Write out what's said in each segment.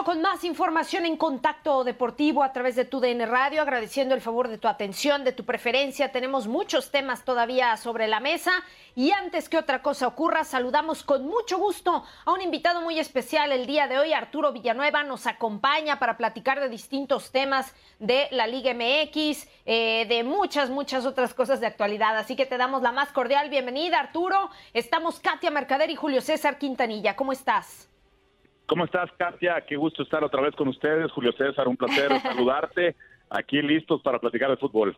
Con más información en Contacto Deportivo a través de tu DN Radio, agradeciendo el favor de tu atención, de tu preferencia. Tenemos muchos temas todavía sobre la mesa y antes que otra cosa ocurra, saludamos con mucho gusto a un invitado muy especial el día de hoy. Arturo Villanueva nos acompaña para platicar de distintos temas de la Liga MX, eh, de muchas, muchas otras cosas de actualidad. Así que te damos la más cordial bienvenida, Arturo. Estamos Katia Mercader y Julio César Quintanilla. ¿Cómo estás? ¿Cómo estás, Katia? Qué gusto estar otra vez con ustedes. Julio César, un placer saludarte. Aquí listos para platicar de fútbol.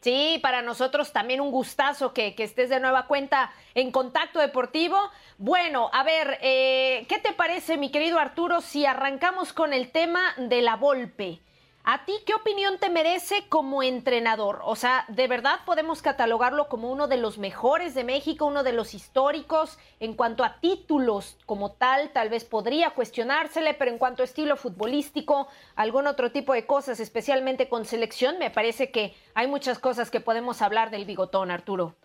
Sí, para nosotros también un gustazo que, que estés de nueva cuenta en Contacto Deportivo. Bueno, a ver, eh, ¿qué te parece, mi querido Arturo, si arrancamos con el tema de la Volpe? ¿A ti qué opinión te merece como entrenador? O sea, ¿de verdad podemos catalogarlo como uno de los mejores de México, uno de los históricos? En cuanto a títulos como tal, tal vez podría cuestionársele, pero en cuanto a estilo futbolístico, algún otro tipo de cosas, especialmente con selección, me parece que hay muchas cosas que podemos hablar del bigotón, Arturo.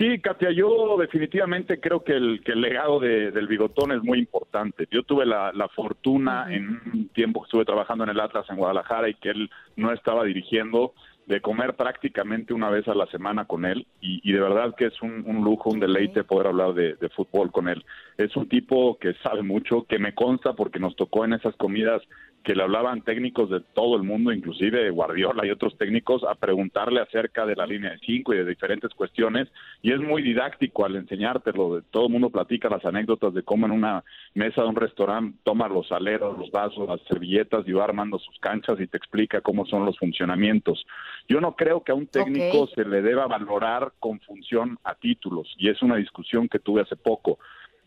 Sí, Katia, yo definitivamente creo que el, que el legado de, del bigotón es muy importante. Yo tuve la, la fortuna en un tiempo que estuve trabajando en el Atlas en Guadalajara y que él no estaba dirigiendo de comer prácticamente una vez a la semana con él y, y de verdad que es un, un, lujo, un deleite poder hablar de, de fútbol con él. Es un tipo que sabe mucho, que me consta porque nos tocó en esas comidas que le hablaban técnicos de todo el mundo, inclusive Guardiola y otros técnicos, a preguntarle acerca de la línea de cinco y de diferentes cuestiones, y es muy didáctico al enseñártelo, todo el mundo platica las anécdotas de cómo en una mesa de un restaurante toma los aleros, los vasos, las servilletas y va armando sus canchas y te explica cómo son los funcionamientos. Yo no creo que a un técnico okay. se le deba valorar con función a títulos, y es una discusión que tuve hace poco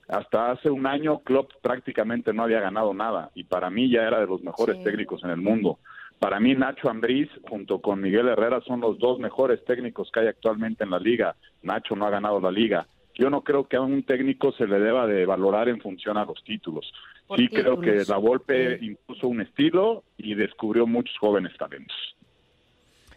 hasta hace un año Klopp prácticamente no había ganado nada y para mí ya era de los mejores sí. técnicos en el mundo. Para mí Nacho Ambriz junto con Miguel Herrera son los dos mejores técnicos que hay actualmente en la liga. Nacho no ha ganado la liga. Yo no creo que a un técnico se le deba de valorar en función a los títulos. Sí títulos. creo que la Volpe sí. impuso un estilo y descubrió muchos jóvenes talentos.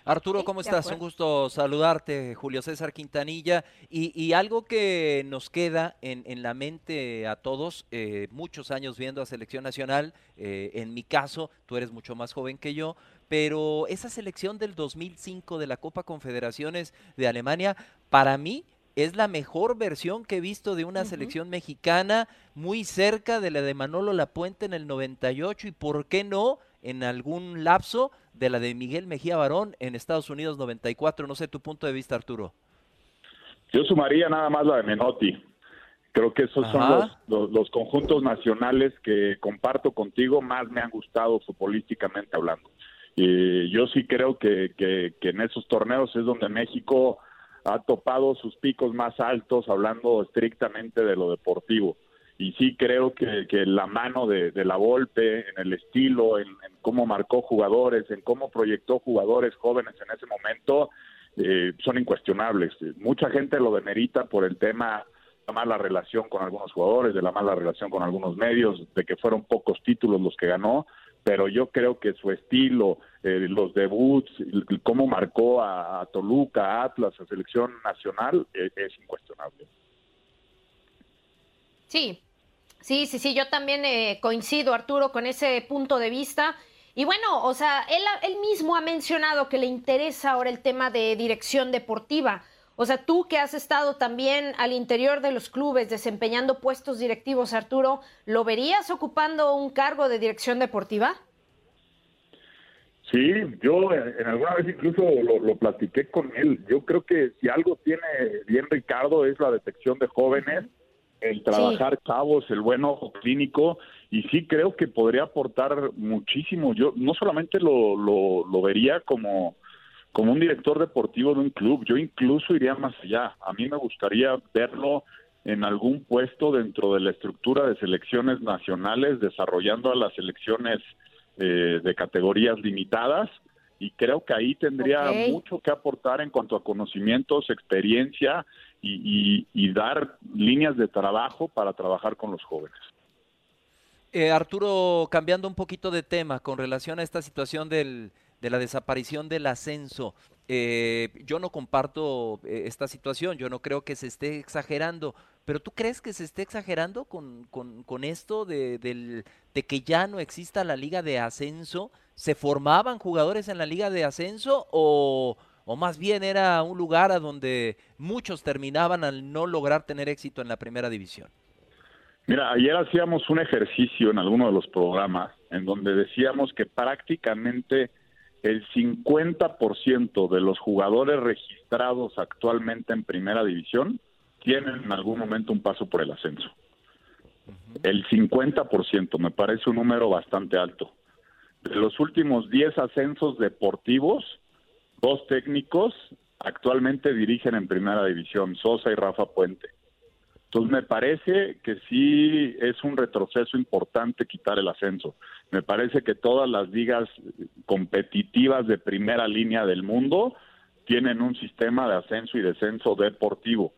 Arturo, ¿cómo estás? Un gusto saludarte, Julio César Quintanilla. Y, y algo que nos queda en, en la mente a todos, eh, muchos años viendo a Selección Nacional, eh, en mi caso, tú eres mucho más joven que yo, pero esa selección del 2005 de la Copa Confederaciones de Alemania, para mí es la mejor versión que he visto de una selección mexicana, muy cerca de la de Manolo Lapuente en el 98 y por qué no en algún lapso de la de Miguel Mejía Barón en Estados Unidos 94. No sé tu punto de vista, Arturo. Yo sumaría nada más la de Menotti. Creo que esos son los, conjuntos nacionales que comparto contigo, más me han gustado futbolísticamente hablando. Y yo sí creo que, que en esos torneos es donde México ha topado sus picos más altos hablando estrictamente de lo deportivo. Y sí creo que, que la mano de, la Volpe, en el estilo, en, cómo marcó jugadores, en cómo proyectó jugadores jóvenes en ese momento, eh, son incuestionables. Mucha gente lo demerita por el tema de la mala relación con algunos jugadores, de la mala relación con algunos medios, de que fueron pocos títulos los que ganó, pero yo creo que su estilo, eh, los debuts, cómo marcó a, Toluca, a Atlas, a selección nacional, e, es, incuestionable. Sí, sí, sí, sí, yo también eh, coincido, Arturo, con ese punto de vista. Y bueno, o sea, él, mismo ha mencionado que le interesa ahora el tema de dirección deportiva. O sea, tú que has estado también al interior de los clubes desempeñando puestos directivos, Arturo, ¿lo verías ocupando un cargo de dirección deportiva? Sí, yo en alguna vez incluso lo, platiqué con él. Yo creo que si algo tiene bien Ricardo es la detección de jóvenes, el trabajar cabos, el buen ojo clínico, y sí creo que podría aportar muchísimo. Yo no solamente lo, lo, lo vería como como un director deportivo de un club. Yo incluso iría más allá. A mí me gustaría verlo en algún puesto dentro de la estructura de selecciones nacionales, desarrollando a las selecciones eh, de categorías limitadas. Y creo que ahí tendría mucho que aportar en cuanto a conocimientos, experiencia y, dar líneas de trabajo para trabajar con los jóvenes. Eh, Arturo, cambiando un poquito de tema con relación a esta situación del, de la desaparición del ascenso. Eh, yo no comparto eh, esta situación, yo no creo que se esté exagerando, pero ¿tú crees que se esté exagerando con, con, esto de, de que ya no exista la liga de ascenso? ¿Se formaban jugadores en la liga de ascenso o, o más bien era un lugar a donde muchos terminaban al no lograr tener éxito en la primera división? Mira, ayer hacíamos un ejercicio en alguno de los programas en donde decíamos que prácticamente el 50% de los jugadores registrados actualmente en primera división tienen en algún momento un paso por el ascenso. El 50% me parece un número bastante alto. De los últimos 10 ascensos deportivos, dos técnicos actualmente dirigen en primera división, Sosa y Rafa Puente. Entonces me parece que sí es un retroceso importante quitar el ascenso. Me parece que todas las ligas competitivas de primera línea del mundo tienen un sistema de ascenso y descenso deportivo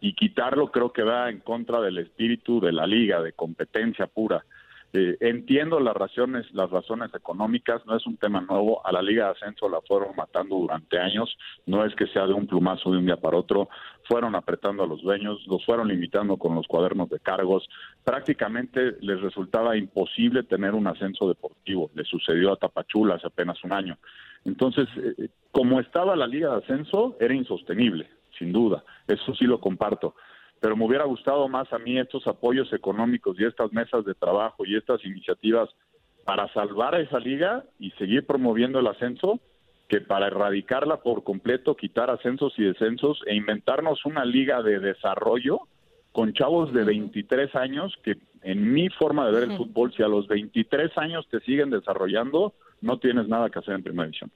y quitarlo creo que va en contra del espíritu de la liga, de competencia pura. Eh, entiendo las razones, las razones económicas, no es un tema nuevo. A la Liga de Ascenso la fueron matando durante años, no es que sea de un plumazo de un día para otro. Fueron apretando a los dueños, los fueron limitando con los cuadernos de cargos. Prácticamente les resultaba imposible tener un ascenso deportivo. Le sucedió a Tapachula hace apenas un año. Entonces, eh, como estaba la Liga de Ascenso, era insostenible, sin duda. Eso sí lo comparto pero me hubiera gustado más a mí estos apoyos económicos y estas mesas de trabajo y estas iniciativas para salvar a esa liga y seguir promoviendo el ascenso que para erradicarla por completo, quitar ascensos y descensos e inventarnos una liga de desarrollo con chavos de 23 años que en mi forma de ver el fútbol, si a los 23 años te siguen desarrollando, no tienes nada que hacer en primera división.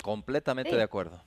Completamente de acuerdo.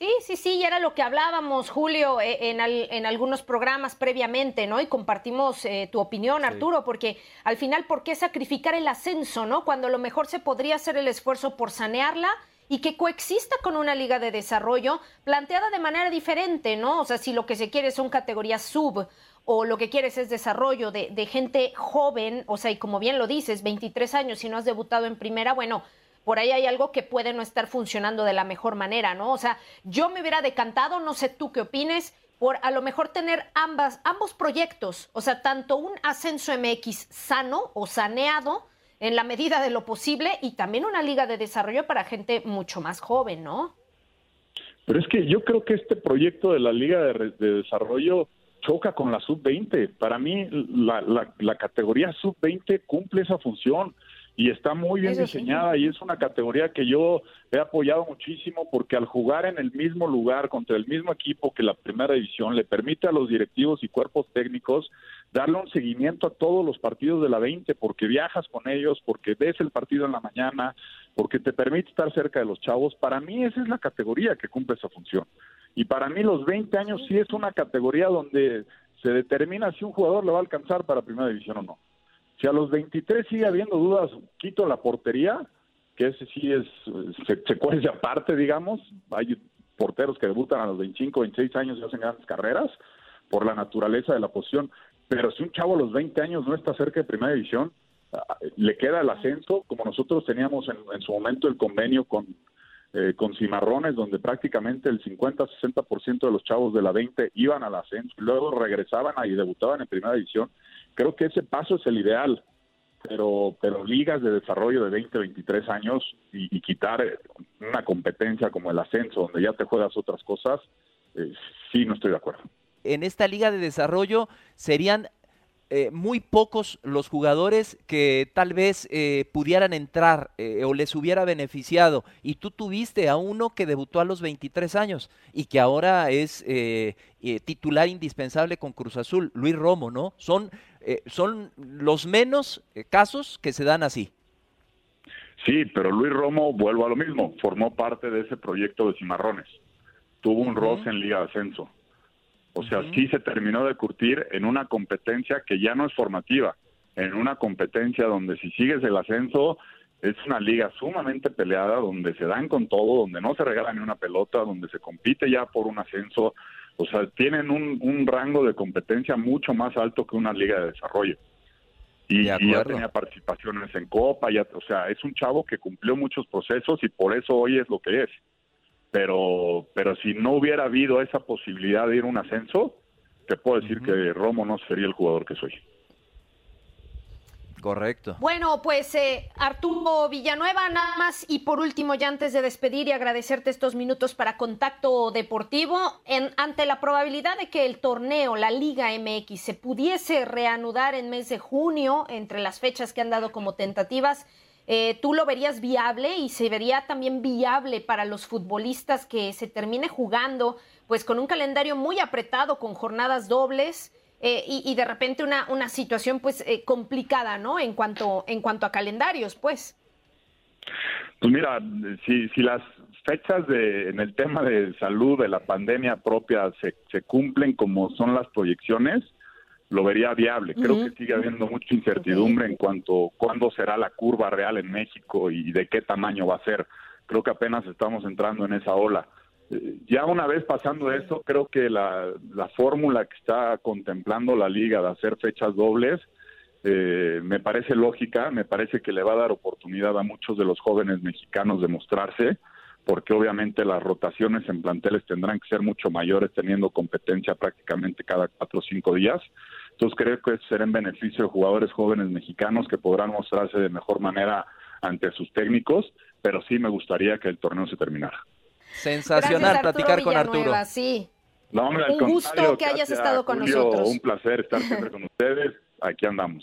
Sí, sí, sí, y era lo que hablábamos, Julio, eh, en, en algunos programas previamente, ¿no? Y compartimos eh, tu opinión, Arturo, porque al final, ¿por qué sacrificar el ascenso, ¿no? Cuando a lo mejor se podría hacer el esfuerzo por sanearla y que coexista con una liga de desarrollo planteada de manera diferente, ¿no? O sea, si lo que se quiere son categorías sub o lo que quieres es desarrollo de, de gente joven, o sea, y como bien lo dices, 23 años y no has debutado en primera, bueno, por ahí hay algo que puede no estar funcionando de la mejor manera, ¿no? O sea, yo me hubiera decantado, no sé tú qué opines, por a lo mejor tener ambas, ambos proyectos, o sea, tanto un ascenso MX sano o saneado en la medida de lo posible y también una liga de desarrollo para gente mucho más joven, ¿no? Pero es que yo creo que este proyecto de la Liga de, Desarrollo choca con la sub-20. Para mí, la, la categoría sub-20 cumple esa función y está muy bien diseñada y es una categoría que yo he apoyado muchísimo porque al jugar en el mismo lugar contra el mismo equipo que la primera división le permite a los directivos y cuerpos técnicos darle un seguimiento a todos los partidos de la 20 porque viajas con ellos, porque ves el partido en la mañana, porque te permite estar cerca de los chavos. Para mí esa es la categoría que cumple esa función. Y para mí los 20 años sí es una categoría donde se determina si un jugador le va a alcanzar para primera división o no. Si a los 23 sigue habiendo dudas, quito la portería, que ese sí es, se, se cuece aparte, digamos. Hay porteros que debutan a los 25, 26 años y hacen grandes carreras por la naturaleza de la posición. Pero si un chavo a los 20 años no está cerca de primera división, ah, le queda el ascenso, como nosotros teníamos en, su momento el convenio con, eh, con Cimarrones, donde prácticamente el 50-60% de los chavos de la 20 iban al ascenso, luego regresaban y debutaban en primera división creo que ese paso es el ideal, pero, pero ligas de desarrollo de 20, 23 años y, quitar una competencia como el ascenso, donde ya te juegas otras cosas, eh, sí, no estoy de acuerdo. En esta liga de desarrollo serían eh, muy pocos los jugadores que tal vez eh, pudieran entrar eh, o les hubiera beneficiado. Y tú tuviste a uno que debutó a los 23 años y que ahora es titular indispensable con Cruz Azul, Luis Romo, ¿no? Son, son los menos casos que se dan así. Sí, pero Luis Romo, vuelvo a lo mismo, formó parte de ese proyecto de Cimarrones. Tuvo un roce en Liga de Ascenso o sea, sí se terminó de curtir en una competencia que ya no es formativa, en una competencia donde si sigues el ascenso es una liga sumamente peleada, donde se dan con todo, donde no se regala ni una pelota, donde se compite ya por un ascenso. O sea, tienen un, rango de competencia mucho más alto que una liga de desarrollo. Y, y, ya tenía participaciones en Copa, ya, o sea, es un chavo que cumplió muchos procesos y por eso hoy es lo que es pero, pero si no hubiera habido esa posibilidad de ir a un ascenso, te puedo decir que Romo no sería el jugador que soy. Correcto. Bueno, pues eh, Arturo Villanueva, nada más y por último, ya antes de despedir y agradecerte estos minutos para Contacto Deportivo, en, ante la probabilidad de que el torneo, la Liga MX, se pudiese reanudar en mes de junio, entre las fechas que han dado como tentativas, eh, ¿tú lo verías viable y se vería también viable para los futbolistas que se termine jugando pues con un calendario muy apretado, con jornadas dobles eh, y, de repente una, una situación pues eh, complicada, ¿no? En cuanto, en cuanto a calendarios, pues. Pues mira, si, si las fechas de, en el tema de salud de la pandemia propia se, se cumplen como son las proyecciones, lo vería viable. Creo que sigue habiendo mucha incertidumbre en cuanto a cuándo será la curva real en México y de qué tamaño va a ser. Creo que apenas estamos entrando en esa ola. Eh, ya una vez pasando esto, creo que la, la fórmula que está contemplando la liga de hacer fechas dobles eh, me parece lógica, me parece que le va a dar oportunidad a muchos de los jóvenes mexicanos de mostrarse, porque obviamente las rotaciones en planteles tendrán que ser mucho mayores, teniendo competencia prácticamente cada cuatro o cinco días. Entonces creo que será en beneficio de jugadores jóvenes mexicanos que podrán mostrarse de mejor manera ante sus técnicos, pero sí me gustaría que el torneo se terminara. Sensacional platicar con Arturo. Sí. un gusto que hayas estado con nosotros. Un placer estar siempre con ustedes. Aquí andamos.